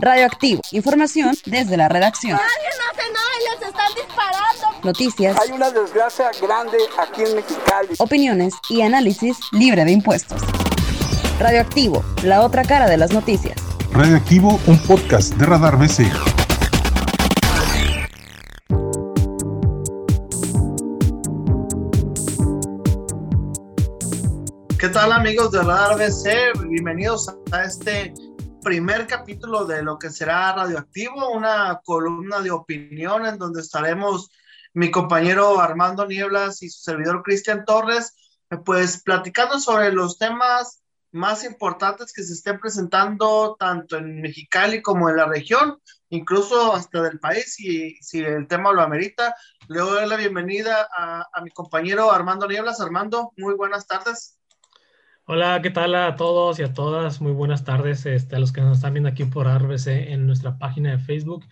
Radioactivo, información desde la redacción. Nadie no hace nada y les están disparando. Noticias. Hay una desgracia grande aquí en Mexicali. Opiniones y análisis libre de impuestos. Radioactivo, la otra cara de las noticias. Radioactivo, un podcast de Radar BC. ¿Qué tal amigos de Radar BC? Bienvenidos a este primer capítulo de lo que será Radioactivo, una columna de opinión en donde estaremos mi compañero Armando Nieblas y su servidor Cristian Torres, pues platicando sobre los temas más importantes que se estén presentando tanto en Mexicali como en la región, incluso hasta del país, y si el tema lo amerita. Le doy la bienvenida a, a mi compañero Armando Nieblas. Armando, muy buenas tardes. Hola, ¿qué tal a todos y a todas? Muy buenas tardes este, a los que nos están viendo aquí por RBC en nuestra página de Facebook.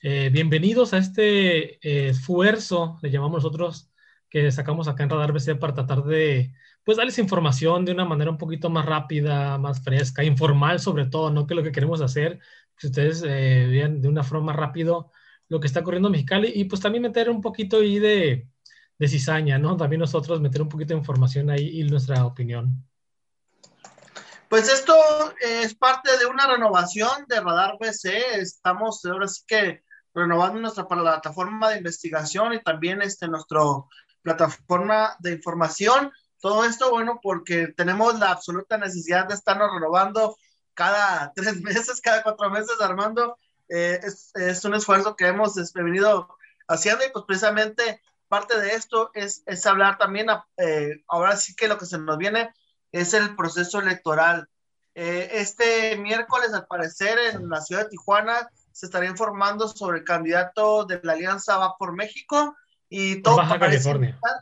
Eh, bienvenidos a este eh, esfuerzo, le llamamos nosotros, que sacamos acá en Radar BC para tratar de, pues, darles información de una manera un poquito más rápida, más fresca, informal sobre todo, ¿no? Que lo que queremos hacer, que ustedes eh, vean de una forma rápido lo que está ocurriendo en Mexicali y pues también meter un poquito ahí de, de cizaña, ¿no? También nosotros meter un poquito de información ahí y nuestra opinión. Pues esto es parte de una renovación de Radar BC. Estamos ahora sí que renovando nuestra plataforma de investigación y también este, nuestra plataforma de información. Todo esto, bueno, porque tenemos la absoluta necesidad de estarnos renovando cada tres meses, cada cuatro meses, Armando. Eh, es, un esfuerzo que hemos este, venido haciendo y pues precisamente parte de esto es, es hablar también, eh, ahora sí que lo que se nos viene es el proceso electoral. Eh, este miércoles, al parecer, en la ciudad de Tijuana se estaría informando sobre el candidato de la Alianza Va por México y todo por Baja California. Indicar,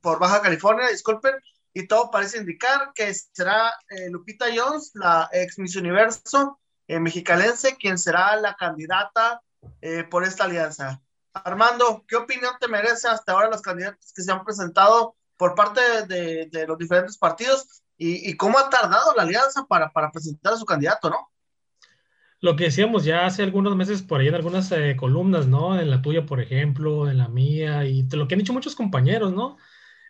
por Baja California, disculpen, y todo parece indicar que será eh, Lupita Jones, la ex Miss Universo eh, mexicalense, quien será la candidata eh, por esta alianza. Armando, ¿qué opinión te merece hasta ahora los candidatos que se han presentado por parte de, de, de los diferentes partidos y, cómo ha tardado la alianza para, para, presentar a su candidato, ¿no? Lo que decíamos ya hace algunos meses por ahí en algunas eh, columnas, ¿no? En la tuya, por ejemplo, en la mía, y lo que han dicho muchos compañeros, ¿no?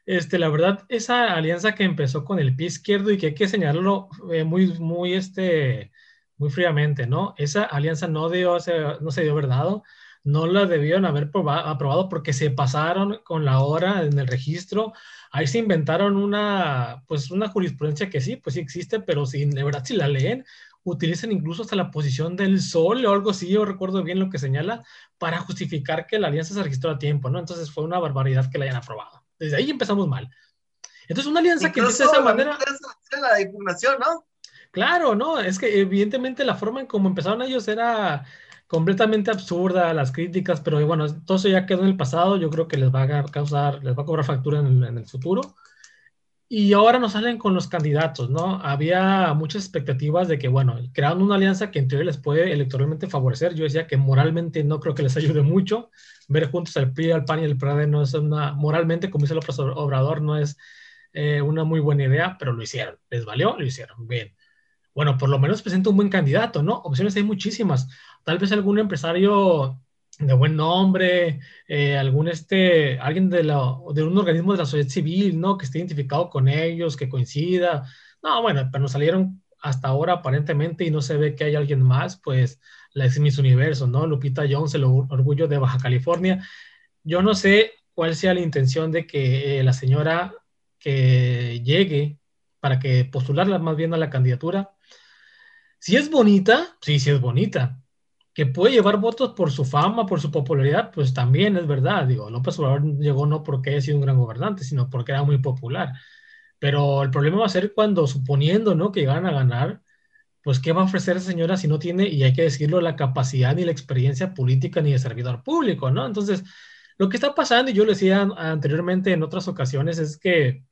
Este, la verdad, esa alianza que empezó con el pie izquierdo y que hay que señalarlo eh, muy, muy, este, muy fríamente, ¿no? Esa alianza no, dio, no se dio verdad, no la debieron haber probado, aprobado porque se pasaron con la hora en el registro, ahí se inventaron una, pues una jurisprudencia que sí, pues sí existe, pero si de verdad si la leen, utilizan incluso hasta la posición del sol o algo así, yo recuerdo bien lo que señala, para justificar que la alianza se registró a tiempo, ¿no? Entonces fue una barbaridad que la hayan aprobado. Desde ahí empezamos mal. Entonces una alianza incluso que de esa manera... La impugnación, ¿no? Claro, no, es que evidentemente la forma en cómo empezaron ellos era completamente absurda las críticas, pero bueno, todo eso ya quedó en el pasado, yo creo que les va a causar, les va a cobrar factura en el, futuro. Y ahora nos salen con los candidatos, ¿no? Había muchas expectativas de que, bueno, crearon una alianza que en teoría les puede electoralmente favorecer. Yo decía que moralmente no creo que les ayude mucho. Ver juntos al PRI, al PAN y al PRD no es una, moralmente, como dice López Obrador, no es eh, una muy buena idea, pero lo hicieron. ¿Les valió? Lo hicieron. Bien. Bueno, por lo menos presenta un buen candidato, ¿no? Opciones hay muchísimas. Tal vez algún empresario de buen nombre, eh, algún este, alguien de, la, de un organismo de la sociedad civil, ¿no? Que esté identificado con ellos, que coincida. No, bueno, pero nos salieron hasta ahora aparentemente y no se ve que hay alguien más, pues la ex Miss Universo, ¿no? Lupita Jones, el orgullo de Baja California. Yo no sé cuál sea la intención de que eh, la señora que llegue para que postularla más bien a la candidatura. Si es bonita, sí, sí es bonita, que puede llevar votos por su fama, por su popularidad, pues también es verdad. Digo, López Obrador llegó no porque haya sido un gran gobernante, sino porque era muy popular. Pero el problema va a ser cuando, suponiendo, ¿no? Que llegaran a ganar, pues ¿qué va a ofrecer esa señora si no tiene, y hay que decirlo, la capacidad ni la experiencia política ni de servidor público, ¿no? Entonces, lo que está pasando, y yo lo decía anteriormente en otras ocasiones, es que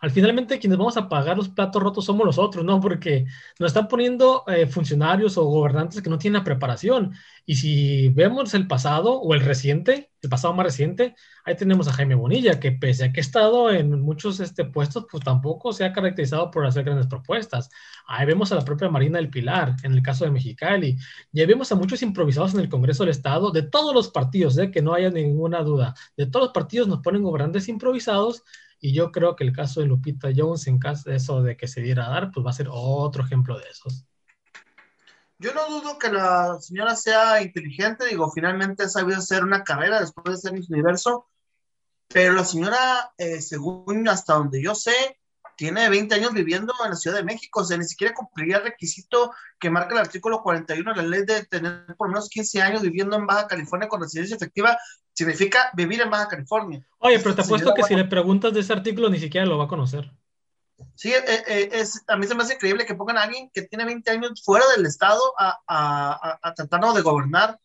al finalmente quienes vamos a pagar los platos rotos somos los otros, ¿no? Porque nos están poniendo eh, funcionarios o gobernantes que no tienen la preparación. Y si vemos el pasado o el reciente, el pasado más reciente, ahí tenemos a Jaime Bonilla, que pese a que ha estado en muchos este, puestos, pues tampoco se ha caracterizado por hacer grandes propuestas. Ahí vemos a la propia Marina del Pilar, en el caso de Mexicali. Y ahí vemos a muchos improvisados en el Congreso del Estado, de todos los partidos, ¿eh? que no haya ninguna duda. De todos los partidos nos ponen gobernantes improvisados y yo creo que el caso de Lupita Jones, en caso de eso de que se diera a dar, pues va a ser otro ejemplo de esos. Yo no dudo que la señora sea inteligente, digo, finalmente ha sabido hacer una carrera después de ser Miss Universo, pero la señora, eh, según hasta donde yo sé, tiene 20 años viviendo en la Ciudad de México, o sea, ni siquiera cumpliría el requisito que marca el artículo 41 de la ley de tener por menos 15 años viviendo en Baja California con residencia efectiva, significa vivir en Baja California. Oye, pero te apuesto que si le preguntas de ese artículo ni siquiera lo va a conocer. Sí, eh, eh, es, a mí se me hace increíble que pongan a alguien que tiene 20 años fuera del Estado a, a, a, tratar de gobernar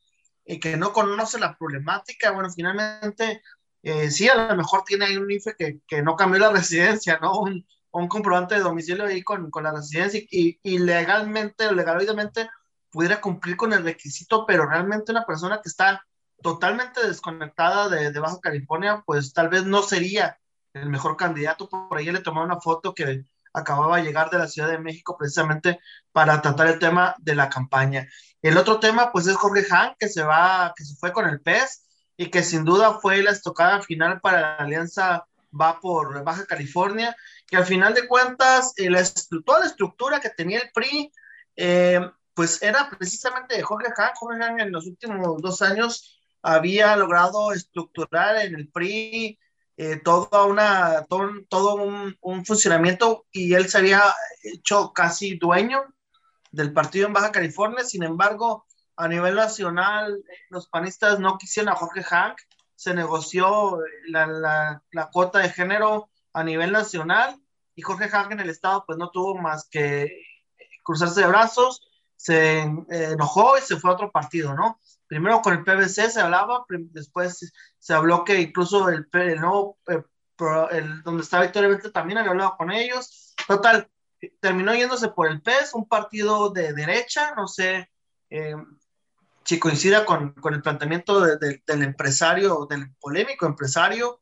y que no conoce la problemática. Bueno, finalmente, eh, sí, a lo mejor tiene ahí un IFE que, que no cambió la residencia, ¿no? Un, un comprobante de domicilio ahí con, con la residencia y, y legalmente o legalmente pudiera cumplir con el requisito, pero realmente una persona que está totalmente desconectada de, Baja California, pues tal vez no sería el mejor candidato. Por ahí le tomó una foto que acababa de llegar de la Ciudad de México precisamente para tratar el tema de la campaña. El otro tema, pues es Jorge Han, que se va, que se fue con el PES y que sin duda fue la estocada final para la alianza va por Baja California, que al final de cuentas, eh, la toda la estructura que tenía el PRI, eh, pues era precisamente de Jorge Han. Jorge Han en los últimos dos años había logrado estructurar en el PRI eh, todo, una, todo, un, un, funcionamiento y él se había hecho casi dueño del partido en Baja California. Sin embargo, a nivel nacional, los panistas no quisieron a Jorge Hank, se negoció la, la, la cuota de género a nivel nacional y Jorge Hank en el estado pues no tuvo más que cruzarse de brazos, se eh, enojó y se fue a otro partido, ¿no? primero con el PBC se hablaba, después se habló que incluso el, el nuevo, eh, el, donde está Victoria Vente también había hablado con ellos. Total, terminó yéndose por el PES, un partido de derecha, no sé eh, si coincida con, con el planteamiento del empresario, del polémico empresario,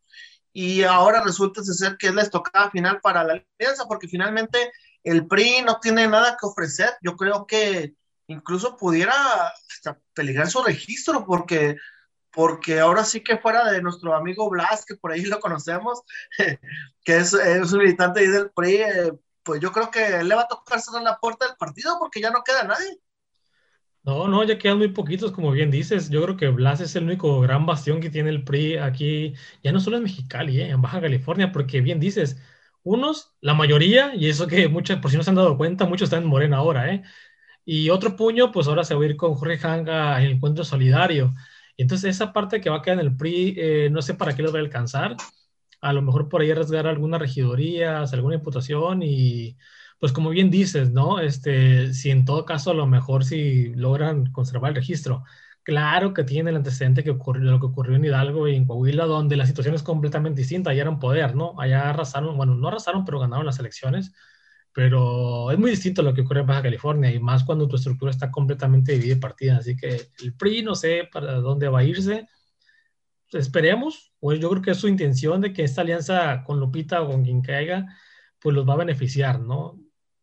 y ahora resulta ser que es la estocada final para la alianza, porque finalmente el PRI no tiene nada que ofrecer. Yo creo que incluso pudiera peligrar su registro, porque, porque ahora sí que fuera de nuestro amigo Blas, que por ahí lo conocemos, que es, es, un militante del PRI, eh, pues yo creo que le va a tocar cerrar la puerta del partido porque ya no queda nadie. No, no, ya quedan muy poquitos, como bien dices. Yo creo que Blas es el único gran bastión que tiene el PRI aquí, ya no solo en Mexicali, eh, en Baja California, porque bien dices, unos, la mayoría, y eso que muchos, por si no se han dado cuenta, muchos están en Morena ahora, ¿eh? Y otro puño, pues ahora se va a ir con Jorge Hanga el encuentro solidario. Entonces, esa parte que va a quedar en el PRI, eh, no sé para qué lo va a alcanzar. A lo mejor por ahí arriesgar algunas regidorías, alguna imputación y, pues como bien dices, ¿no? Este, si en todo caso a lo mejor si logran conservar el registro. Claro que tiene el antecedente que ocurrió, lo que ocurrió en Hidalgo y en Coahuila, donde la situación es completamente distinta. Allá eran poder, ¿no? Allá arrasaron, bueno, no arrasaron, pero ganaron las elecciones pero es muy distinto a lo que ocurre en Baja California y más cuando tu estructura está completamente dividida y partida. Así que el PRI no sé para dónde va a irse. Esperemos, pues yo creo que es su intención de que esta alianza con Lupita o con quien caiga, pues los va a beneficiar, ¿no?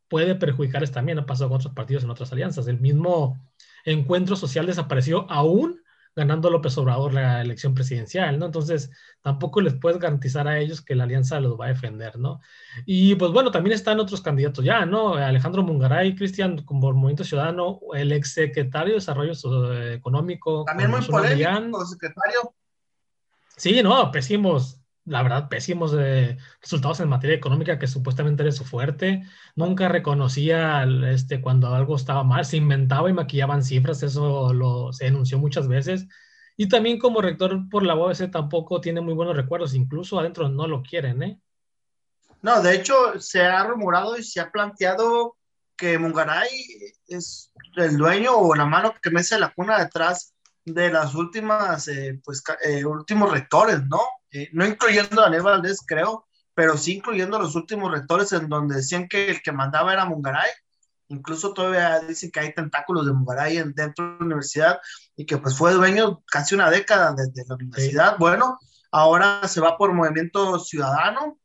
Puede perjudicarles también, ha pasado con otros partidos en otras alianzas. El mismo encuentro social desapareció aún ganando López Obrador la elección presidencial, ¿no? Entonces, tampoco les puedes garantizar a ellos que la alianza los va a defender, ¿no? Y pues bueno, también están otros candidatos ya, ¿no? Alejandro Mungaray, Cristian, como Movimiento Ciudadano, el ex secretario de Desarrollo Económico. También muy polémico, secretario. Sí, no, pésimos, la verdad, pésimos eh, resultados en materia económica que supuestamente era su fuerte. Nunca reconocía este, cuando algo estaba mal, se inventaba y maquillaban cifras, eso lo, se denunció muchas veces. Y también como rector por la UABC tampoco tiene muy buenos recuerdos, incluso adentro no lo quieren, ¿eh? No, de hecho se ha rumorado y se ha planteado que Mungaray es el dueño o la mano que mece la cuna detrás de las últimas, eh, pues, eh, últimos rectores, ¿no? Eh, no incluyendo a Daniel Valdés, creo, pero sí incluyendo los últimos rectores en donde decían que el que mandaba era Mungaray. Incluso todavía dicen que hay tentáculos de Mungaray dentro de la universidad y que pues fue dueño casi una década desde la universidad. Bueno, ahora se va por Movimiento Ciudadano,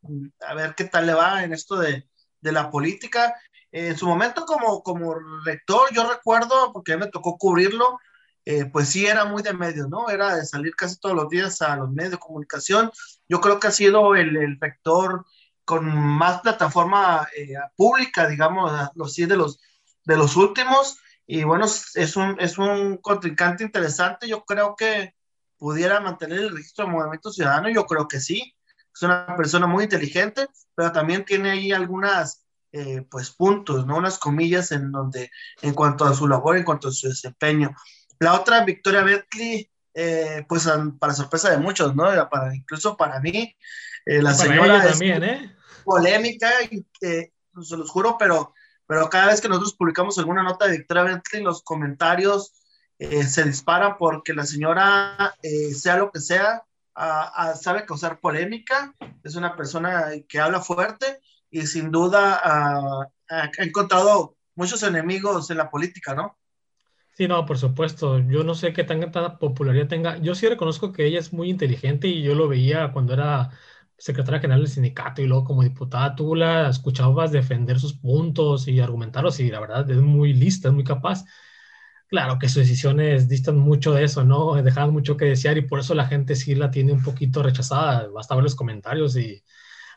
a ver qué tal le va en esto de, de la política. En su momento como, como rector, yo recuerdo, porque me tocó cubrirlo, eh, pues sí era muy de medios, ¿no? Era de salir casi todos los días a los medios de comunicación. Yo creo que ha sido el, el rector con más plataforma eh, pública, digamos, los sí de los, de los últimos. Y bueno, es un, es un contrincante interesante. Yo creo que pudiera mantener el registro de Movimiento Ciudadano. Yo creo que sí. Es una persona muy inteligente, pero también tiene ahí algunas, eh, pues, puntos, ¿no? Unas comillas en donde, en cuanto a su labor, en cuanto a su desempeño. La otra, Victoria Berkeley, eh, pues para sorpresa de muchos, ¿no? Para, incluso para mí, eh, la señora es también, ¿eh? polémica, y, se los juro, pero, pero cada vez que nosotros publicamos alguna nota de Victoria Bentley, los comentarios se disparan porque la señora, sea lo que sea, sabe causar polémica, es una persona que habla fuerte y sin duda ha encontrado muchos enemigos en la política, ¿no? Sí, no, por supuesto. Yo no sé qué tan, tanta popularidad tenga. Yo sí reconozco que ella es muy inteligente y yo lo veía cuando era secretaria general del sindicato y luego como diputada, tú la escuchabas defender sus puntos y argumentarlos y la verdad es muy lista, es muy capaz. Claro que sus decisiones distan mucho de eso, ¿no? Dejaban mucho que desear y por eso la gente sí la tiene un poquito rechazada. Basta ver los comentarios y...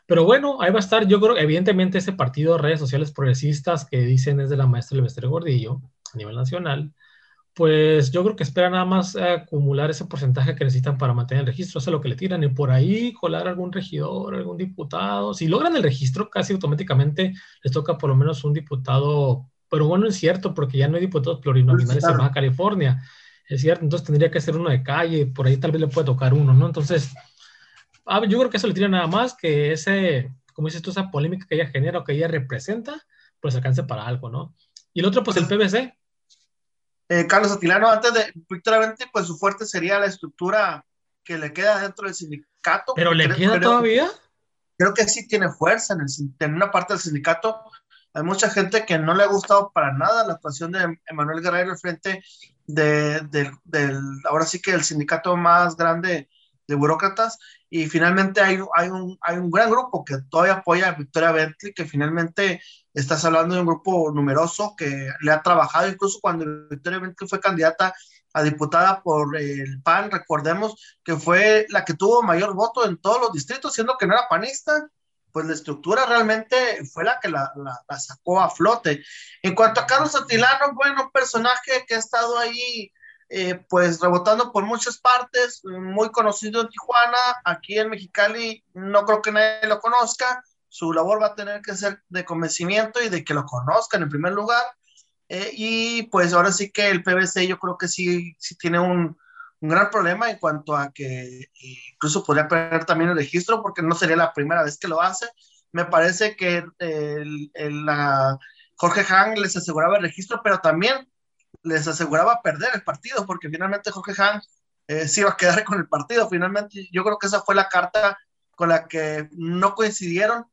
Pero bueno, ahí va a estar, yo creo, evidentemente ese partido de redes sociales progresistas que dicen es de la maestra Silvestre Gordillo a nivel nacional, pues yo creo que esperan nada más acumular ese porcentaje que necesitan para mantener el registro, eso es lo que le tiran, y por ahí colar algún regidor, algún diputado. Si logran el registro, casi automáticamente les toca por lo menos un diputado, pero bueno, es cierto, porque ya no hay diputados plurinominales en Baja California, es cierto, entonces tendría que ser uno de calle, por ahí tal vez le puede tocar uno, ¿no? Entonces, yo creo que eso le tira nada más que ese, como dices tú, esa polémica que ella genera o que ella representa, pues alcance para algo, ¿no? Y el otro, pues el PBC, eh, Carlos Atilano, antes de Víctor pues su fuerte sería la estructura que le queda dentro del sindicato. ¿Pero le queda todavía? Creo que sí tiene fuerza en, el, en una parte del sindicato. Hay mucha gente que no le ha gustado para nada la actuación de Emanuel Guerrero al frente de, del, ahora sí que el sindicato más grande de burócratas y finalmente hay, hay, un, hay un gran grupo que todavía apoya a Victoria Bentley, que finalmente estás hablando de un grupo numeroso que le ha trabajado, incluso cuando Victoria Bentley fue candidata a diputada por el PAN, recordemos que fue la que tuvo mayor voto en todos los distritos, siendo que no era panista, pues la estructura realmente fue la que la, la sacó a flote. En cuanto a Carlos Atilano, bueno, un personaje que ha estado ahí eh, pues rebotando por muchas partes, muy conocido en Tijuana, aquí en Mexicali no creo que nadie lo conozca, su labor va a tener que ser de convencimiento y de que lo conozcan en primer lugar, eh, y pues ahora sí que el PBC yo creo que sí, sí tiene un, un gran problema en cuanto a que incluso podría perder también el registro porque no sería la primera vez que lo hace. Me parece que el, la Jorge Han les aseguraba el registro, pero también les aseguraba perder el partido, porque finalmente Jorge Han eh, se iba a quedar con el partido. Finalmente, yo creo que esa fue la carta con la que no coincidieron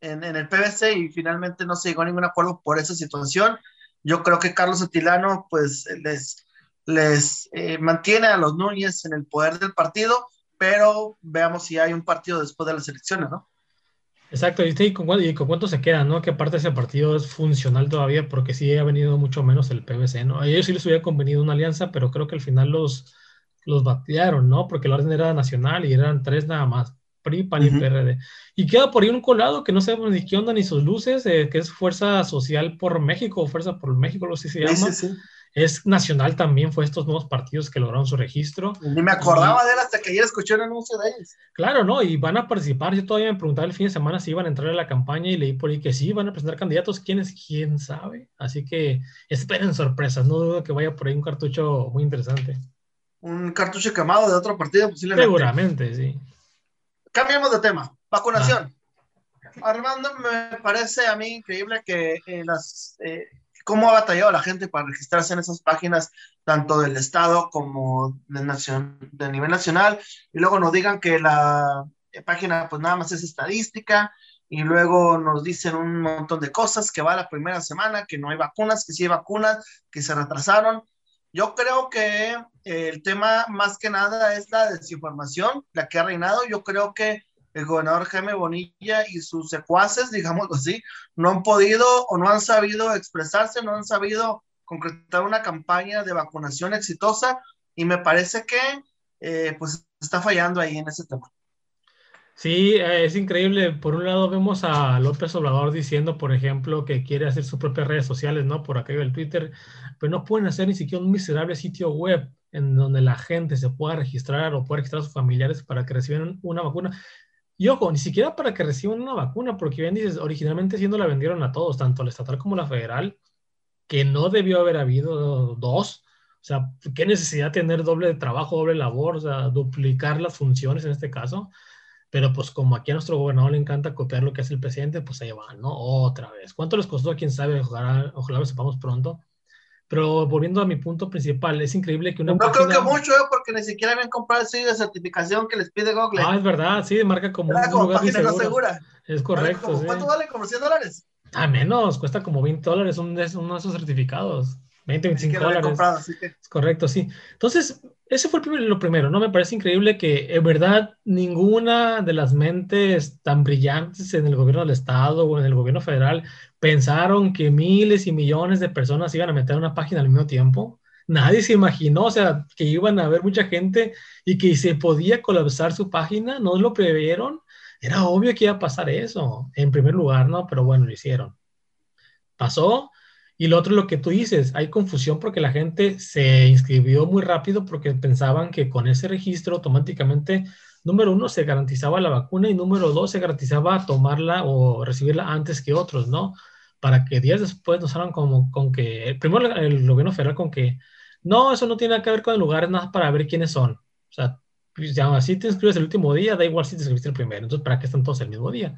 en, el PBC y finalmente no se llegó a ningún acuerdo por esa situación. Yo creo que Carlos Atilano, pues, les, les eh, mantiene a los Núñez en el poder del partido, pero veamos si hay un partido después de las elecciones, ¿no? Exacto, y, con, cuánto se queda, ¿no? Que aparte ese partido es funcional todavía, porque sí ha venido mucho menos el PBC, ¿no? A ellos sí les hubiera convenido una alianza, pero creo que al final los, los batearon, ¿no? Porque la orden era nacional y eran tres nada más, PRI, PAN y PRD. Y queda por ahí un colado que no sabemos ni qué onda ni sus luces, eh, que es Fuerza Social por México, Fuerza por México, lo sé si se llama. Sí, sí, es nacional también, fue estos nuevos partidos que lograron su registro. Ni me acordaba de él hasta que ayer escuché el anuncio de ellos. Claro, ¿no? Y van a participar. Yo todavía me preguntaba el fin de semana si iban a entrar a la campaña y leí por ahí que sí, van a presentar candidatos. ¿Quiénes? ¿Quién sabe? Así que esperen sorpresas. No dudo que vaya por ahí un cartucho muy interesante. Un cartucho quemado de otro partido, posiblemente. Seguramente, sí. Cambiamos de tema. Vacunación. Ah. Armando, me parece a mí increíble que eh, las... Eh, cómo ha batallado la gente para registrarse en esas páginas, tanto del Estado como de, nación, de nivel nacional, y luego nos digan que la, página pues nada más es estadística y luego nos dicen un montón de cosas, que va la primera semana, que no hay vacunas, que sí hay vacunas, que se retrasaron. Yo creo que el tema más que nada es la desinformación, la que ha reinado. Yo creo que el gobernador Jaime Bonilla y sus secuaces, digamos así, no han podido o no han sabido expresarse, no han sabido concretar una campaña de vacunación exitosa y me parece que eh, pues está fallando ahí en ese tema. Sí, eh, es increíble. Por un lado vemos a López Obrador diciendo, por ejemplo, que quiere hacer sus propias redes sociales, ¿no? Por aquello del Twitter, pero no pueden hacer ni siquiera un miserable sitio web en donde la gente se pueda registrar o pueda registrar a sus familiares para que reciban una vacuna. Y ojo, ni siquiera para que reciban una vacuna, porque bien dices, originalmente siendo la vendieron a todos, tanto la estatal como la federal, que no debió haber habido dos. O sea, ¿qué necesidad tener doble trabajo, doble labor, o sea, duplicar las funciones en este caso? Pero pues como aquí a nuestro gobernador le encanta copiar lo que hace el presidente, pues ahí van, ¿no? Otra vez. ¿Cuánto les costó? Quién sabe, ojalá, ojalá lo sepamos pronto. Pero volviendo a mi punto principal, es increíble que una No creo que mucho, ¿eh? porque ni siquiera habían comprado el sello de certificación que les pide Google. Ah, es verdad, sí, marca como un como lugar página no segura. Es correcto, sí. ¿Cuánto vale? ¿Como 100 dólares? Ah, menos, cuesta como 20 dólares uno de esos certificados. 20, 25 dólares. Comprado, que... Es correcto, sí. Entonces, ese fue lo primero, ¿no? Me parece increíble que en verdad ninguna de las mentes tan brillantes en el gobierno del Estado o en el gobierno federal pensaron que miles y millones de personas iban a meter una página al mismo tiempo. Nadie se imaginó, o sea, que iban a haber mucha gente y que se podía colapsar su página, no lo previeron. Era obvio que iba a pasar eso, en primer lugar, ¿no? Pero bueno, lo hicieron. Pasó, y lo otro lo que tú dices, hay confusión porque la gente se inscribió muy rápido porque pensaban que con ese registro automáticamente, número uno, se garantizaba la vacuna y número dos, se garantizaba tomarla o recibirla antes que otros, ¿no? Para que días después nos hagan como con que, primero el gobierno federal con que, no, eso no tiene nada que ver con el lugar, es nada para ver quiénes son. O sea, pues si te inscribes el último día, da igual si te inscribiste el primero, entonces, ¿para qué están todos el mismo día?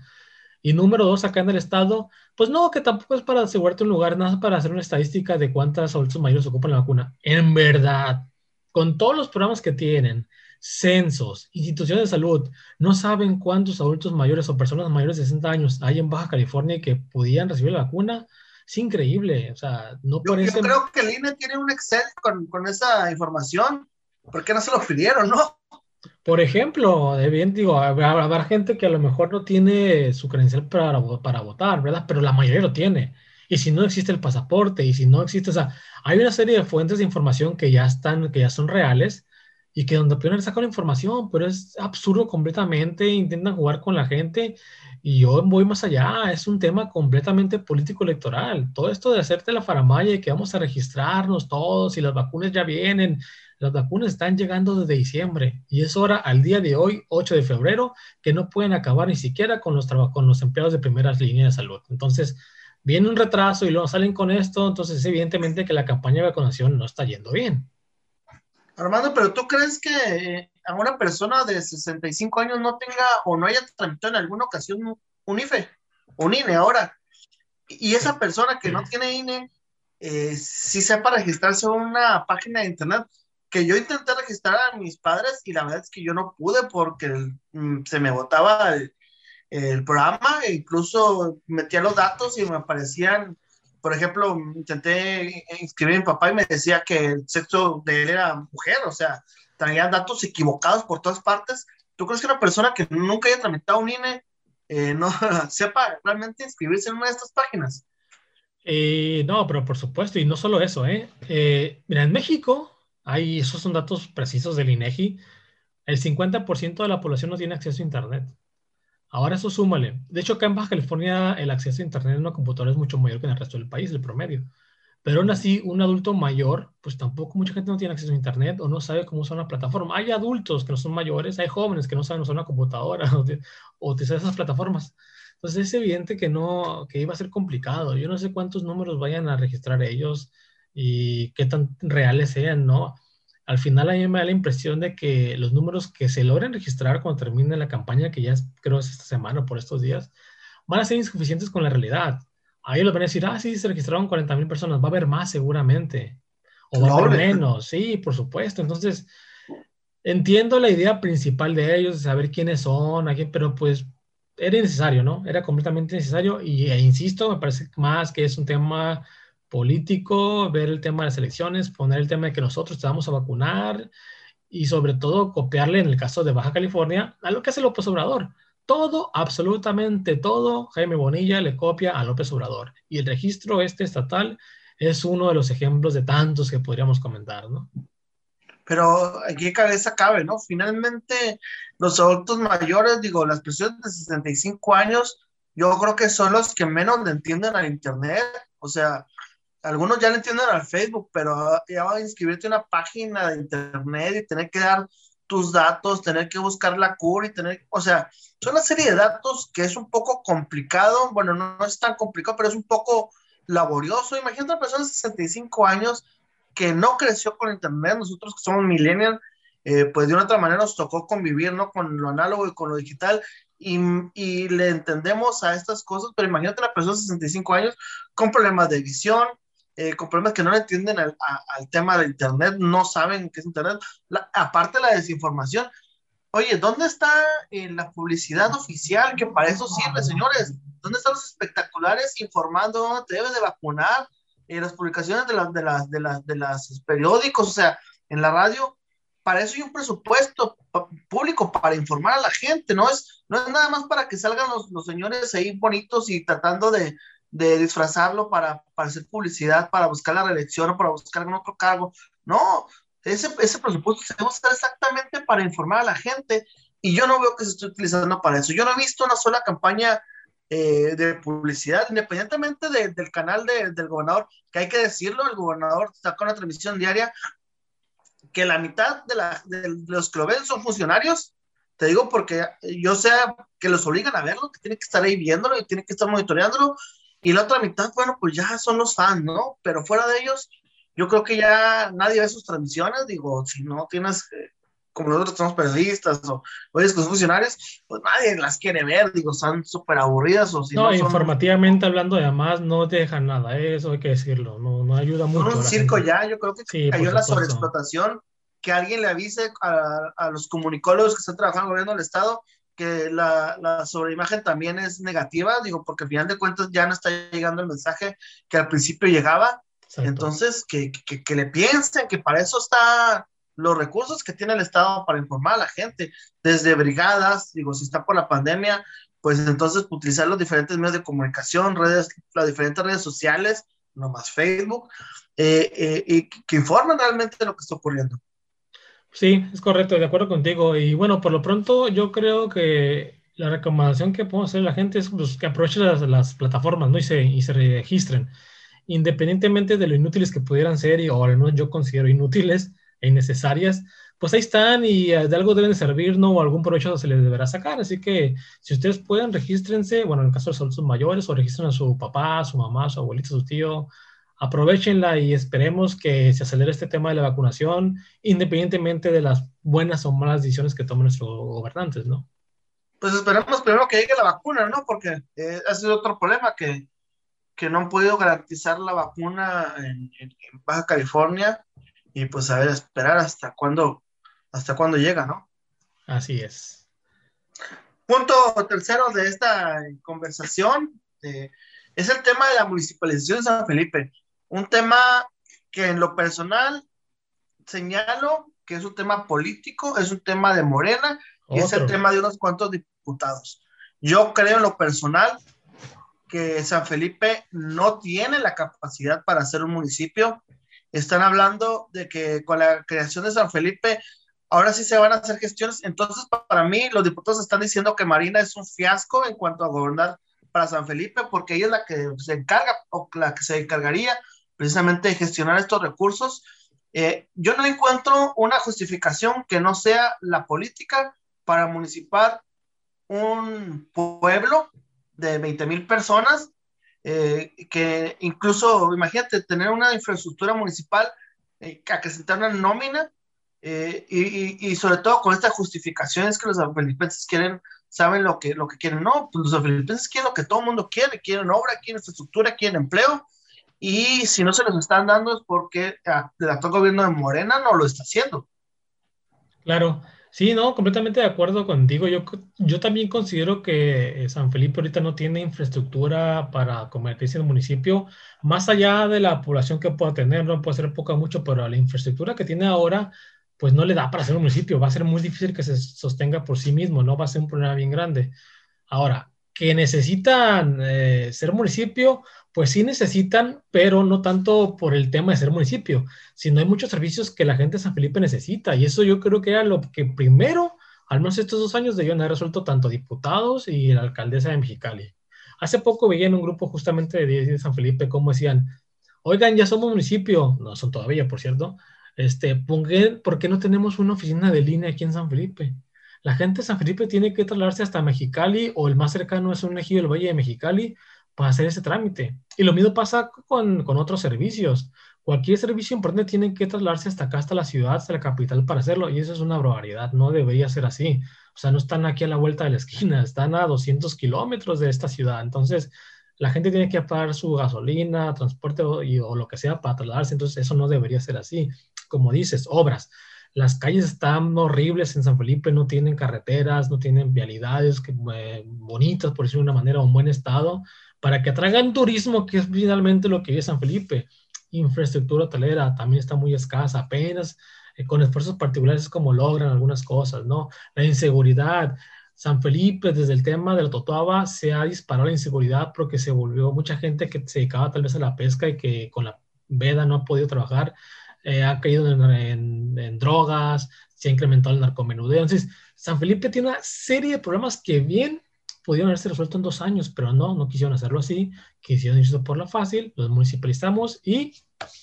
Y número dos, acá en el estado, pues no, que tampoco es para asegurarte un lugar, nada para hacer una estadística de cuántas adultos mayores ocupan la vacuna. En verdad, con todos los programas que tienen, censos, instituciones de salud, no saben cuántos adultos mayores o personas mayores de 60 años hay en Baja California que podían recibir la vacuna. Es increíble, o sea, no yo, parece... Yo creo que el INE tiene un Excel con, con esa información. ¿Por qué no se lo pidieron, no? Por ejemplo, bien digo, habrá, gente que a lo mejor no tiene su credencial para, para votar, ¿verdad? Pero la mayoría lo tiene. Y si no existe el pasaporte, y si no existe, o sea, hay una serie de fuentes de información que ya están, que ya son reales, y que donde pueden sacar información, pero es absurdo completamente, intentan jugar con la gente, y yo voy más allá, es un tema completamente político-electoral. Todo esto de hacerte la faramaya y que vamos a registrarnos todos y las vacunas ya vienen, las vacunas están llegando desde diciembre y es hora al día de hoy, 8 de febrero, que no pueden acabar ni siquiera con los, con los empleados de primeras líneas de salud. Entonces, viene un retraso y luego salen con esto, entonces evidentemente que la campaña de vacunación no está yendo bien. Armando, pero ¿tú crees que eh, a una persona de 65 años no tenga o no haya tramitado en alguna ocasión un IFE, un INE ahora? Y esa persona que no tiene INE, eh, si sepa registrarse en una página de internet, que yo intenté registrar a mis padres y la verdad es que yo no pude porque mm, se me botaba el, programa e incluso metía los datos y me aparecían, por ejemplo, intenté inscribir a mi papá y me decía que el sexo de él era mujer, o sea, traían datos equivocados por todas partes. ¿Tú crees que una persona que nunca haya tramitado un INE eh, no sepa realmente inscribirse en una de estas páginas? Eh, no, pero por supuesto, y no solo eso, ¿eh? eh mira, en México Ahí, esos son datos precisos del INEGI. El 50% de la población no tiene acceso a Internet. Ahora eso súmale. De hecho, acá en Baja California el acceso a Internet en una computadora es mucho mayor que en el resto del país, el promedio. Pero aún así, un adulto mayor, pues tampoco mucha gente no tiene acceso a Internet o no sabe cómo usar una plataforma. Hay adultos que no son mayores, hay jóvenes que no saben usar una computadora o, utilizar esas plataformas. Entonces es evidente que no, que iba a ser complicado. Yo no sé cuántos números vayan a registrar ellos y qué tan reales sean, ¿no? Al final a mí me da la impresión de que los números que se logren registrar cuando termine la campaña, que ya es, creo es esta semana o por estos días, van a ser insuficientes con la realidad. Ahí los van a decir, ah, sí, se registraron 40 mil personas, va a haber más seguramente. O va a haber menos, sí, por supuesto. Entonces, entiendo la idea principal de ellos, de saber quiénes son, quién, pero pues era necesario, ¿no? Era completamente necesario y e insisto, me parece más que es un tema político, ver el tema de las elecciones, poner el tema de que nosotros te vamos a vacunar y sobre todo copiarle en el caso de Baja California a lo que hace López Obrador. Todo, absolutamente todo, Jaime Bonilla le copia a López Obrador. Y el registro este estatal es uno de los ejemplos de tantos que podríamos comentar, ¿no? Pero aquí cabeza cabe, ¿no? Finalmente, los adultos mayores, digo, las personas de 65 años, yo creo que son los que menos le entienden al Internet. O sea, algunos ya le entienden al Facebook, pero ya va a inscribirte en una página de Internet y tener que dar tus datos, tener que buscar la cura y tener, o sea, son una serie de datos que es un poco complicado, bueno, no, es tan complicado, pero es un poco laborioso. Imagínate una persona de 65 años que no creció con Internet, nosotros que somos millennials, eh, pues de una otra manera nos tocó convivir, ¿no? Con lo análogo y con lo digital y, y le entendemos a estas cosas, pero imagínate una persona de 65 años con problemas de visión, eh, con problemas que no le entienden al, tema de Internet, no saben qué es Internet, aparte de la desinformación. Oye, ¿dónde está eh, la publicidad oficial que para eso sirve, señores? ¿Dónde están los espectaculares informando dónde te debes de vacunar? Eh, las publicaciones de, las de, las, de, las, de las periódicos, o sea, en la radio, para eso hay un presupuesto público para informar a la gente, no es, no es nada más para que salgan los, los señores ahí bonitos y tratando de, de disfrazarlo para, para hacer publicidad, para buscar la reelección o para buscar algún otro cargo. No, ese, ese presupuesto se debe usar exactamente para informar a la gente y yo no veo que se esté utilizando para eso. Yo no he visto una sola campaña eh, de publicidad, independientemente del canal del gobernador, que hay que decirlo, el gobernador con una transmisión diaria, que la mitad de, la, de los que lo ven son funcionarios. Te digo porque yo sé que los obligan a verlo, que tienen que estar ahí viéndolo y tienen que estar monitoreándolo y la otra mitad, bueno, pues ya son los fans, ¿no? Pero fuera de ellos, yo creo que ya nadie ve sus transmisiones, digo, si no tienes, eh, como nosotros somos periodistas o oyes con funcionarios, pues nadie las quiere ver, digo, están súper aburridas o si no. informativamente hablando, además, no dejan nada, ¿eh? eso hay que decirlo, no, no ayuda mucho. Son un circo ya, yo creo que sí, cayó la sobreexplotación, que alguien le avise a, a los comunicólogos que están trabajando en el gobierno del Estado que la, la sobreimagen también es negativa, digo, porque al final de cuentas ya no está llegando el mensaje que al principio llegaba. Entonces, que, que, que, le piensen que para eso están los recursos que tiene el Estado para informar a la gente, desde brigadas, digo, si está por la pandemia, pues entonces utilizar los diferentes medios de comunicación, redes, las diferentes redes sociales, no más Facebook, eh, eh, y que informen realmente lo que está ocurriendo. Sí, es correcto, de acuerdo contigo. Y bueno, por lo pronto yo creo que la recomendación que podemos hacer a la gente es pues, que aprovechen las, plataformas ¿no? y, se, y se registren, independientemente de lo inútiles que pudieran ser, y, o al menos yo considero inútiles e innecesarias, pues ahí están y eh, de algo deben servir, ¿no? O algún provecho se les deberá sacar. Así que si ustedes pueden, regístrense, bueno, en el caso de adultos mayores, o registren a su papá, su mamá, su abuelito, su tío, aprovechenla y esperemos que se acelere este tema de la vacunación, independientemente de las buenas o malas decisiones que tomen nuestros gobernantes, ¿no? Pues esperemos primero que llegue la vacuna, ¿no? Porque eh, ha sido otro problema que, que, no han podido garantizar la vacuna en, Baja California y pues a ver, esperar hasta cuándo, hasta cuándo llega, ¿no? Así es. Punto tercero de esta conversación eh, es el tema de la municipalización de San Felipe un tema que en lo personal señalo que es un tema político, es un tema de Morena y es el tema de unos cuantos diputados. Yo creo en lo personal que San Felipe no tiene la capacidad para ser un municipio. Están hablando de que con la creación de San Felipe ahora sí se van a hacer gestiones. Entonces, para mí, los diputados están diciendo que Marina es un fiasco en cuanto a gobernar para San Felipe, porque ella es la que se encarga o la que se encargaría precisamente gestionar estos recursos. Eh, yo no encuentro una justificación que no sea la política para municipar un pueblo de 20 mil personas, eh, que incluso, imagínate, tener una infraestructura municipal eh, que acrecentar una nómina y, y, sobre todo con estas justificaciones que los filipenses quieren, saben lo que, lo que quieren. No, pues los filipenses quieren lo que todo el mundo quiere, quieren obra, quieren infraestructura, quieren empleo, y si no se los están dando es porque ah, el actual gobierno de Morena no lo está haciendo. Claro, sí, no, completamente de acuerdo contigo. Yo, yo también considero que eh, San Felipe ahorita no tiene infraestructura para convertirse en municipio, más allá de la población que pueda tener, no puede ser poca mucho, pero la infraestructura que tiene ahora, pues no le da para ser un municipio, va a ser muy difícil que se sostenga por sí mismo, no va a ser un problema bien grande. Ahora, que necesitan eh, ser municipio, pues sí necesitan, pero no tanto por el tema de ser municipio, sino hay muchos servicios que la gente de San Felipe necesita y eso yo creo que era lo que primero, al menos estos dos años, debían haber resuelto tanto diputados y la alcaldesa de Mexicali. Hace poco veía en un grupo justamente de, San Felipe cómo decían, oigan, ya somos municipio, no son todavía, por cierto, este, ¿por qué no tenemos una oficina de línea aquí en San Felipe? La gente de San Felipe tiene que trasladarse hasta Mexicali o el más cercano es un ejido del Valle de Mexicali para hacer ese trámite. Y lo mismo pasa con, con otros servicios. Cualquier servicio importante tiene que trasladarse hasta acá, hasta la ciudad, hasta la capital para hacerlo. Y eso es una barbaridad, no debería ser así. O sea, no están aquí a la vuelta de la esquina, están a 200 kilómetros de esta ciudad. Entonces, la gente tiene que pagar su gasolina, transporte o, o lo que sea para trasladarse. Entonces, eso no debería ser así. Como dices, obras las calles están horribles en San Felipe, no tienen carreteras, no tienen vialidades que, eh, bonitas, por decirlo de una manera, o en buen estado, para que atraigan turismo, que es finalmente lo que vive San Felipe. Infraestructura hotelera también está muy escasa, apenas eh, con esfuerzos particulares es como logran algunas cosas, ¿no? La inseguridad. San Felipe, desde el tema de la Totoaba, se ha disparado la inseguridad porque se volvió mucha gente que se dedicaba tal vez a la pesca y que con la veda no ha podido trabajar eh, ha caído en, drogas, se ha incrementado el narcomenudeo. Entonces, San Felipe tiene una serie de problemas que bien pudieron haberse resuelto en dos años, pero no, no quisieron hacerlo así, quisieron irse por la fácil, los municipalizamos y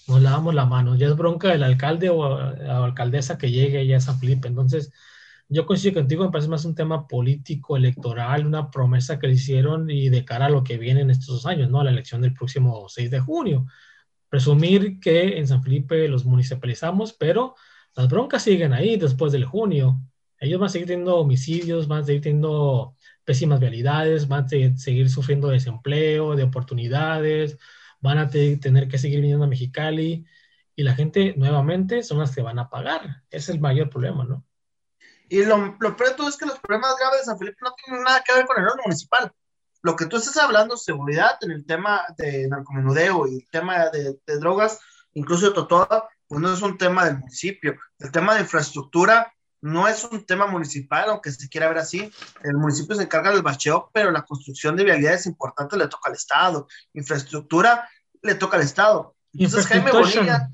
nos lavamos la mano. Ya es bronca del alcalde o, o alcaldesa que llegue ya a San Felipe. Entonces, yo coincido contigo, me parece más un tema político, electoral, una promesa que le hicieron y de cara a lo que viene en estos dos años, ¿no? A la elección del próximo 6 de junio presumir que en San Felipe los municipalizamos, pero las broncas siguen ahí después del junio. Ellos van a seguir teniendo homicidios, van a seguir teniendo pésimas vialidades, van a seguir sufriendo desempleo, de oportunidades, van a tener que seguir viniendo a Mexicali y la gente nuevamente son las que van a pagar. Es el mayor problema, ¿no? Y lo, lo peor de todo es que los problemas graves de San Felipe no tienen nada que ver con el orden municipal lo que tú estás hablando, seguridad en el tema de narcomenudeo y el tema de, drogas, incluso de Totoda, pues no es un tema del municipio. El tema de infraestructura no es un tema municipal, aunque se quiera ver así. El municipio se encarga del bacheo, pero la construcción de vialidades importantes le toca al Estado. Infraestructura le toca al Estado. Entonces Jaime Bonilla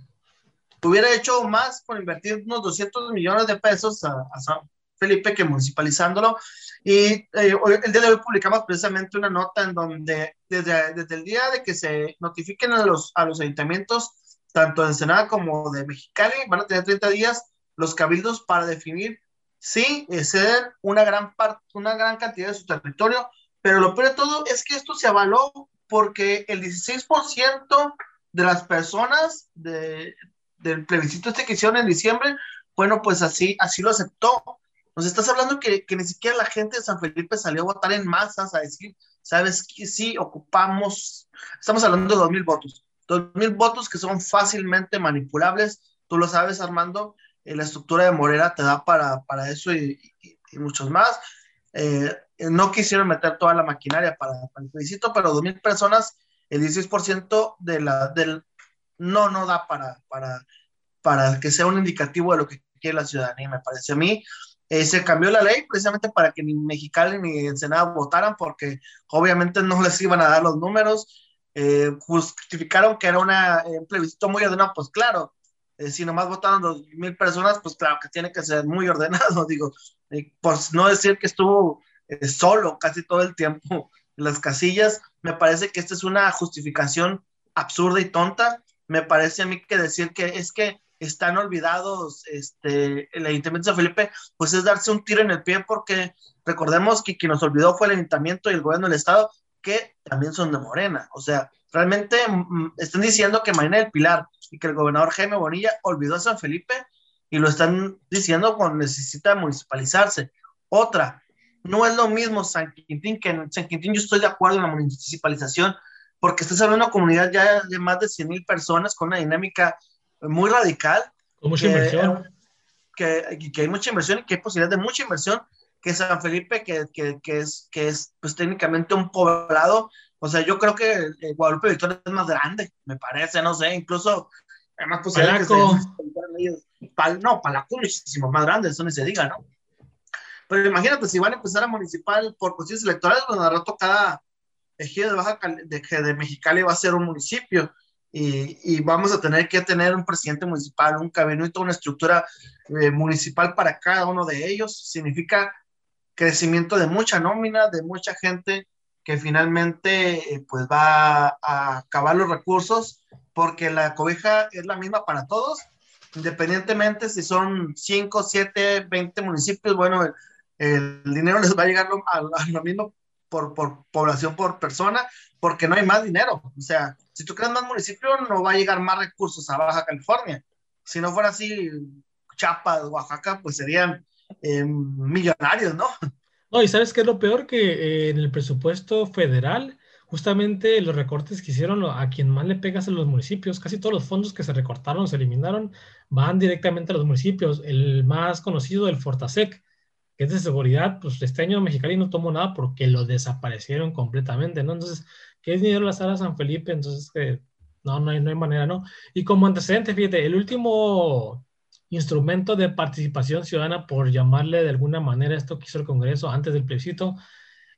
hubiera hecho más por invertir unos 200 millones de pesos a, a San Felipe que municipalizándolo y eh, el día de hoy publicamos precisamente una nota en donde desde, desde el día de que se notifiquen a los, a los ayuntamientos, tanto de Ensenada como de Mexicali, van a tener 30 días los cabildos para definir si ceder una gran, parte, una gran cantidad de su territorio, pero lo peor de todo es que esto se avaló porque el 16% de las personas de, del plebiscito este que hicieron en diciembre, bueno, pues así, así lo aceptó. Nos estás hablando que, que, ni siquiera la gente de San Felipe salió a votar en masas a decir, sabes que sí, ocupamos, estamos hablando de dos mil votos, dos mil votos que son fácilmente manipulables, tú lo sabes Armando, la estructura de Morera te da para, para eso y, y, muchos más. Eh, no quisieron meter toda la maquinaria para, para el plebiscito, pero dos mil personas, el 16% de la, del, no, no da para, para, para que sea un indicativo de lo que quiere la ciudadanía, me parece a mí. Eh, se cambió la ley precisamente para que ni Mexicali ni Ensenada votaran porque obviamente no les iban a dar los números. Eh, justificaron que era una, un plebiscito muy ordenado, pues claro, eh, si nomás votaron dos mil personas, pues claro que tiene que ser muy ordenado, digo, por no decir que estuvo solo casi todo el tiempo en las casillas, me parece que esta es una justificación absurda y tonta. Me parece a mí que decir que es que están olvidados este, el Ayuntamiento de San Felipe, pues es darse un tiro en el pie porque recordemos que quien nos olvidó fue el Ayuntamiento y el Gobierno del Estado, que también son de Morena. O sea, realmente mm, están diciendo que Marina del Pilar y que el gobernador Jaime Bonilla olvidó a San Felipe y lo están diciendo cuando necesita municipalizarse. Otra, no es lo mismo San Quintín, que en San Quintín yo estoy de acuerdo en la municipalización, porque estás hablando de una comunidad ya de más de 100 mil personas con una dinámica muy radical. Con mucha inversión. que, que hay mucha inversión y que hay posibilidad de mucha inversión, que San Felipe, que, que, que, es, que es pues técnicamente un poblado, o sea, yo creo que eh, Guadalupe Victoria es más grande, me parece, no sé, incluso hay más posibilidades Palaco. se, Pal, no, Palaco muchísimo más grande, eso ni se diga, ¿no? Pero imagínate, si van a empezar a municipal por cuestiones electorales, bueno, al rato cada ejido de Baja de, de Mexicali va a ser un municipio y, y vamos a tener que tener un presidente municipal, un cabildo, una estructura eh, municipal para cada uno de ellos. Significa crecimiento de mucha nómina, de mucha gente que finalmente eh, pues va a acabar los recursos porque la cobija es la misma para todos, independientemente si son 5, 7, 20 municipios, bueno, el, el dinero les va a llegar lo- a, a lo mismo por, por población por persona, porque no hay más dinero. O sea, si tú creas más municipios, no va a llegar más recursos a Baja California. Si no fuera así, Chiapas, Oaxaca, pues serían eh, millonarios, ¿no? No, y sabes qué es lo peor que eh, en el presupuesto federal, justamente los recortes que hicieron a quien más le pegas a los municipios, casi todos los fondos que se recortaron, se eliminaron, van directamente a los municipios. El más conocido, el Fortasec, que es de seguridad, pues este año Mexicali no tomó nada porque lo desaparecieron completamente, ¿no? Entonces, ¿qué es dinero la sala San Felipe? Entonces, que no, no hay, no hay manera, ¿no? Y como antecedente, fíjate, el último instrumento de participación ciudadana, por llamarle de alguna manera esto que hizo el Congreso antes del plebiscito,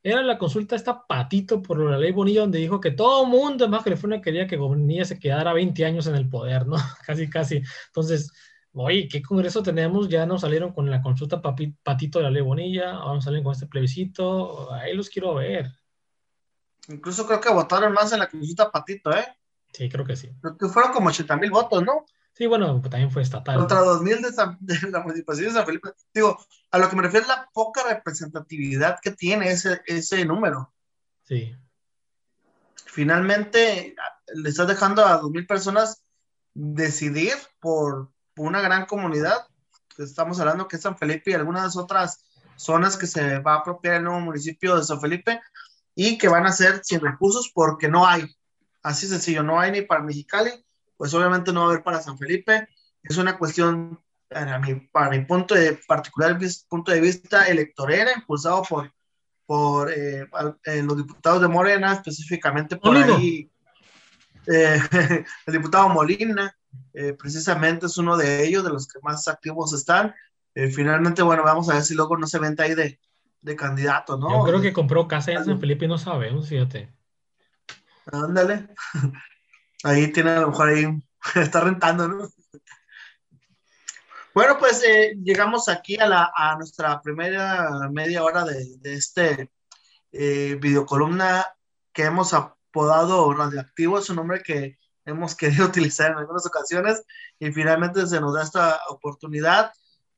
era la consulta esta patito por la ley Bonilla, donde dijo que todo mundo en Baja California quería que Bonilla se quedara 20 años en el poder, ¿no? casi, casi. Entonces, oye, ¿qué Congreso tenemos? Ya nos salieron con la consulta papi- patito de la ley Bonilla, ahora salen con este plebiscito, ahí los quiero ver. Incluso creo que votaron más en la consulta Patito, ¿eh? Sí, creo que sí. Creo que fueron como 80 mil votos, ¿no? Sí, bueno, pues también fue estatal. Contra 2.000 de, San- de la municipalidad de San Felipe. Digo, a lo que me refiero es la poca representatividad que tiene ese, ese número. Sí. Finalmente, le estás dejando a 2.000 personas decidir por, por una gran comunidad. Estamos hablando que es San Felipe y algunas otras zonas que se va a apropiar el nuevo municipio de San Felipe y que van a ser sin recursos porque no hay. Así sencillo, no hay ni para Mexicali, pues obviamente no va a haber para San Felipe. Es una cuestión, para mi, para mi punto de particular punto de vista electorera, impulsado por, por eh, eh, los diputados de Morena, específicamente por ahí. eh, el diputado Molina, eh, precisamente es uno de ellos, de los que más activos están. Eh, finalmente, bueno, vamos a ver si luego no se venta ahí de, de candidato, ¿no? Yo creo que compró casa en San Felipe y no sabemos, fíjate. Ándale. Ahí tiene a lo mejor ahí, está rentando, ¿no? Bueno, pues eh, llegamos aquí a, la, a nuestra primera media hora de, de este eh, videocolumna que hemos apodado Radioactivo, es un nombre que hemos querido utilizar en algunas ocasiones y finalmente se nos da esta oportunidad.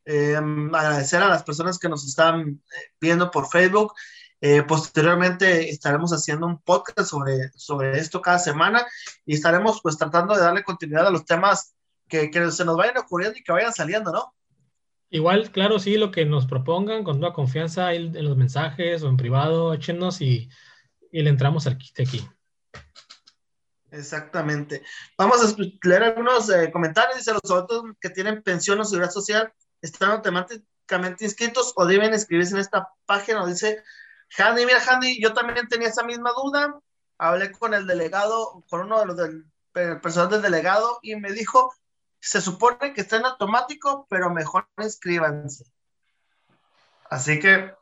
Eh, agradecer a las personas que nos están eh, viendo por Facebook. Eh, posteriormente estaremos haciendo un podcast sobre, sobre esto cada semana y estaremos pues tratando de darle continuidad a los temas que, que se nos vayan ocurriendo y que vayan saliendo, ¿no? Igual, claro, sí, lo que nos propongan con toda confianza en los mensajes o en privado, échenos y, y le entramos al kit aquí. Exactamente. Vamos a leer algunos eh, comentarios. Dice, los adultos que tienen pensión o seguridad social están automáticamente inscritos o deben inscribirse en esta página. Dice, Handy, mira, Handy, yo también tenía esa misma duda. Hablé con el delegado, con uno de los del el personal del delegado y me dijo, se supone que está en automático, pero mejor inscríbanse. Así que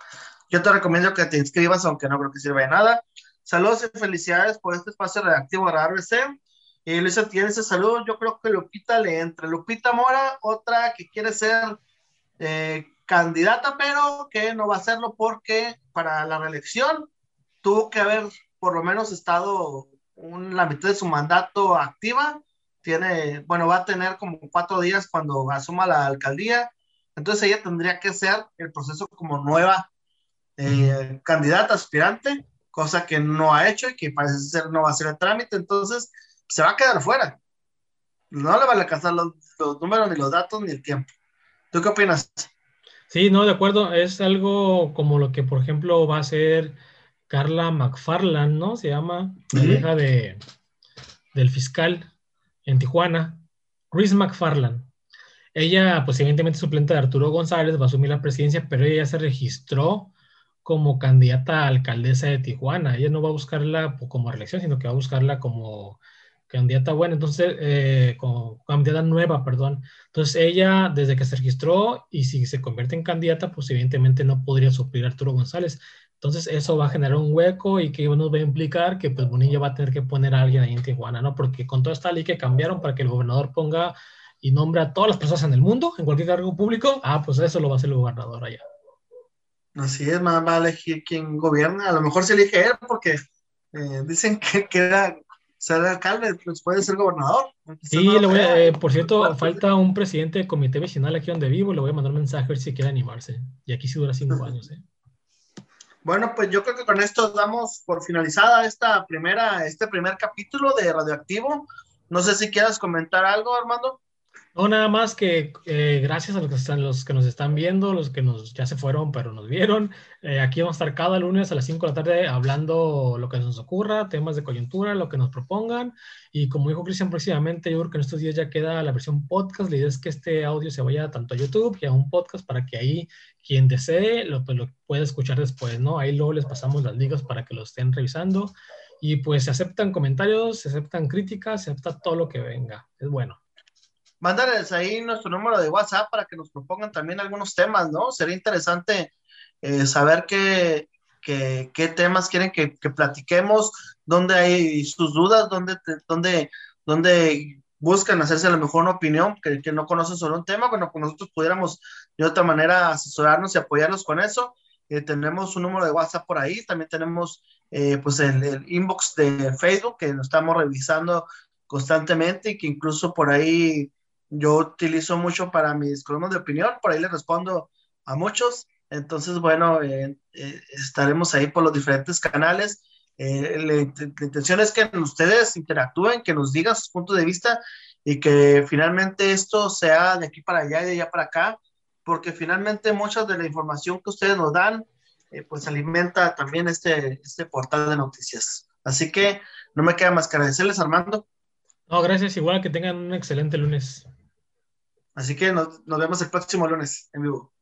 yo te recomiendo que te inscribas, aunque no creo que sirva de nada. Saludos y felicidades por este espacio redactivo de Radar BC. Y Luisa tiene ese saludo. Yo creo que Lupita le entre. Lupita Mora, otra que quiere ser eh, candidata, pero que no va a hacerlo porque para la reelección tuvo que haber por lo menos estado un, la mitad de su mandato activa. Tiene, bueno, va a tener como cuatro días cuando asuma la alcaldía. Entonces ella tendría que hacer el proceso como nueva eh, candidata, aspirante cosa que no ha hecho y que parece ser no va a ser el trámite, entonces se va a quedar fuera. No le van a alcanzar los, los, números, ni los datos, ni el tiempo. ¿Tú qué opinas? Sí, no, de acuerdo. Es algo como lo que, por ejemplo, va a ser Carla McFarland, ¿no? Se llama, la hija de, del fiscal en Tijuana, Chris McFarland. ella, pues evidentemente suplente de Arturo González, va a asumir la presidencia, pero ella ya se registró como candidata a alcaldesa de Tijuana. Ella no va a buscarla como reelección, sino que va a buscarla como candidata buena, entonces, eh, candidata nueva, perdón. Entonces, ella, desde que se registró y si se convierte en candidata, pues evidentemente no podría suplir Arturo González. Entonces, eso va a generar un hueco y que nos va a implicar que pues Bonilla va a tener que poner a alguien ahí en Tijuana, ¿no? Porque con toda esta ley que cambiaron para que el gobernador ponga y nombre a todas las personas en el mundo, en cualquier cargo público, ah, pues eso lo va a hacer el gobernador allá. Así es, más va a elegir quién gobierna. A lo mejor se elige él porque eh, dicen que, que era ser alcalde, pues puede ser gobernador. Sí, le voy a, eh, por cierto, falta un presidente de comité vecinal aquí donde vivo, le voy a mandar un mensaje a ver si quiere animarse. Y aquí sí dura cinco años, ¿eh? Bueno, pues yo creo que con esto damos por finalizada esta primera, este primer capítulo de Radioactivo. No sé si quieras comentar algo, Armando. No, nada más que eh, gracias a los que, están, los que nos están viendo, los que nos, ya se fueron, pero nos vieron. Eh, aquí vamos a estar cada lunes a las 5 de la tarde hablando lo que nos ocurra, temas de coyuntura, lo que nos propongan. Y como dijo Cristian próximamente, yo creo que en estos días ya queda la versión podcast. La idea es que este audio se vaya tanto a YouTube y a un podcast para que ahí quien desee lo, pues, lo pueda escuchar después, ¿no? Ahí luego les pasamos las ligas para que lo estén revisando. Y pues se aceptan comentarios, se aceptan críticas, se acepta todo lo que venga. Es bueno mándales ahí nuestro número de WhatsApp para que nos propongan también algunos temas, ¿no? Sería interesante eh, saber qué, qué, qué, temas quieren que, que, platiquemos, dónde hay sus dudas, dónde, dónde, dónde buscan hacerse a lo mejor una opinión que, que no conocen sobre un tema, bueno, pues nosotros pudiéramos de otra manera asesorarnos y apoyarlos con eso. Eh, tenemos un número de WhatsApp por ahí, también tenemos eh, pues el, el, inbox de Facebook que lo estamos revisando constantemente y que incluso por ahí yo utilizo mucho para mis columnas de opinión, por ahí le respondo a muchos. Entonces, bueno, eh, eh, estaremos ahí por los diferentes canales. Eh, la, intención es que ustedes interactúen, que nos digan sus puntos de vista y que finalmente esto sea de aquí para allá y de allá para acá, porque finalmente mucha de la información que ustedes nos dan, pues alimenta también este, este portal de noticias. Así que no me queda más que agradecerles, Armando. No, gracias. Igual que tengan un excelente lunes. Así que nos, nos vemos el próximo lunes en vivo.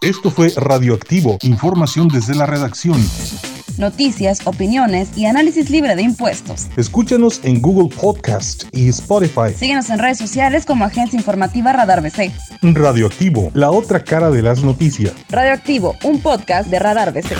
Esto fue Radioactivo, información desde la redacción. Noticias, opiniones y análisis libre de impuestos. Escúchanos en Google Podcast y Spotify. Síguenos en redes sociales como Agencia Informativa Radar BC. Radioactivo, la otra cara de las noticias. Radioactivo, un podcast de Radar BC.